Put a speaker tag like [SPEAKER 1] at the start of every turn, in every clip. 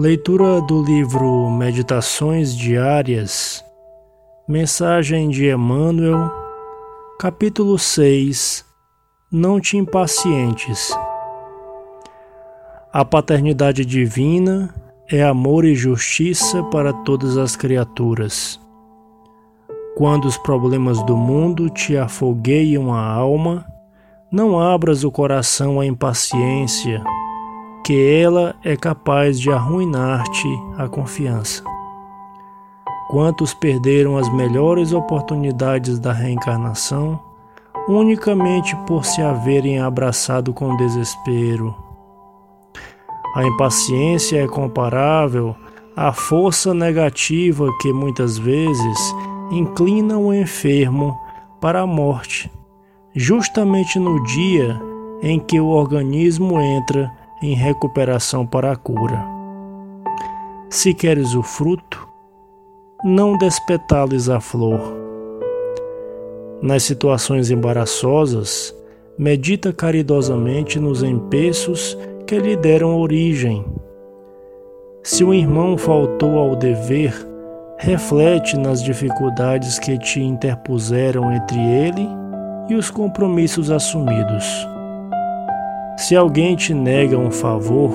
[SPEAKER 1] Leitura do livro Meditações Diárias, Mensagem de Emmanuel, capítulo 6 Não te impacientes. A paternidade divina é amor e justiça para todas as criaturas. Quando os problemas do mundo te afogueiam a alma, não abras o coração à impaciência que ela é capaz de arruinar-te a confiança. Quantos perderam as melhores oportunidades da reencarnação unicamente por se haverem abraçado com desespero? A impaciência é comparável à força negativa que muitas vezes inclina o enfermo para a morte, justamente no dia em que o organismo entra em recuperação para a cura. Se queres o fruto, não despetales a flor. Nas situações embaraçosas, medita caridosamente nos empeços que lhe deram origem. Se um irmão faltou ao dever, reflete nas dificuldades que te interpuseram entre ele e os compromissos assumidos. Se alguém te nega um favor,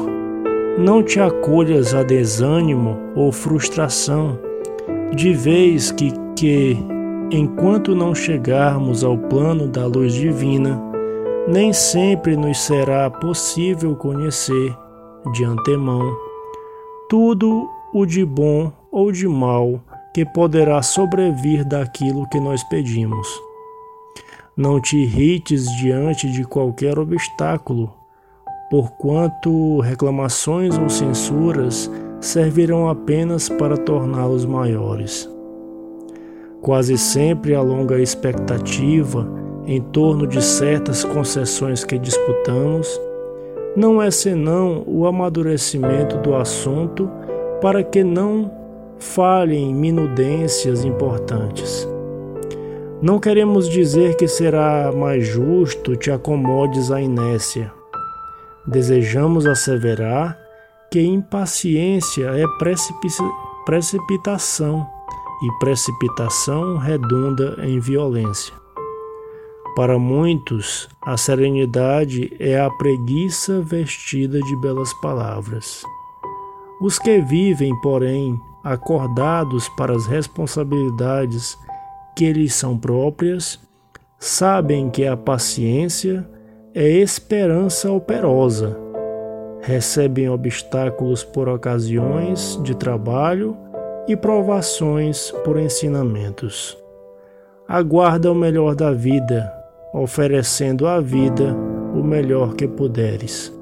[SPEAKER 1] não te acolhas a desânimo ou frustração, de vez que, que, enquanto não chegarmos ao plano da luz divina, nem sempre nos será possível conhecer, de antemão, tudo o de bom ou de mal que poderá sobrevir daquilo que nós pedimos. Não te irrites diante de qualquer obstáculo, porquanto reclamações ou censuras servirão apenas para torná-los maiores. Quase sempre há longa expectativa em torno de certas concessões que disputamos, não é senão o amadurecimento do assunto para que não falhem minudências importantes. Não queremos dizer que será mais justo te acomodes à inércia. Desejamos asseverar que impaciência é precipitação e precipitação redunda em violência. Para muitos, a serenidade é a preguiça vestida de belas palavras. Os que vivem, porém, acordados para as responsabilidades que lhes são próprias, sabem que a paciência é esperança operosa. Recebem obstáculos por ocasiões de trabalho e provações por ensinamentos. Aguarda o melhor da vida, oferecendo à vida o melhor que puderes.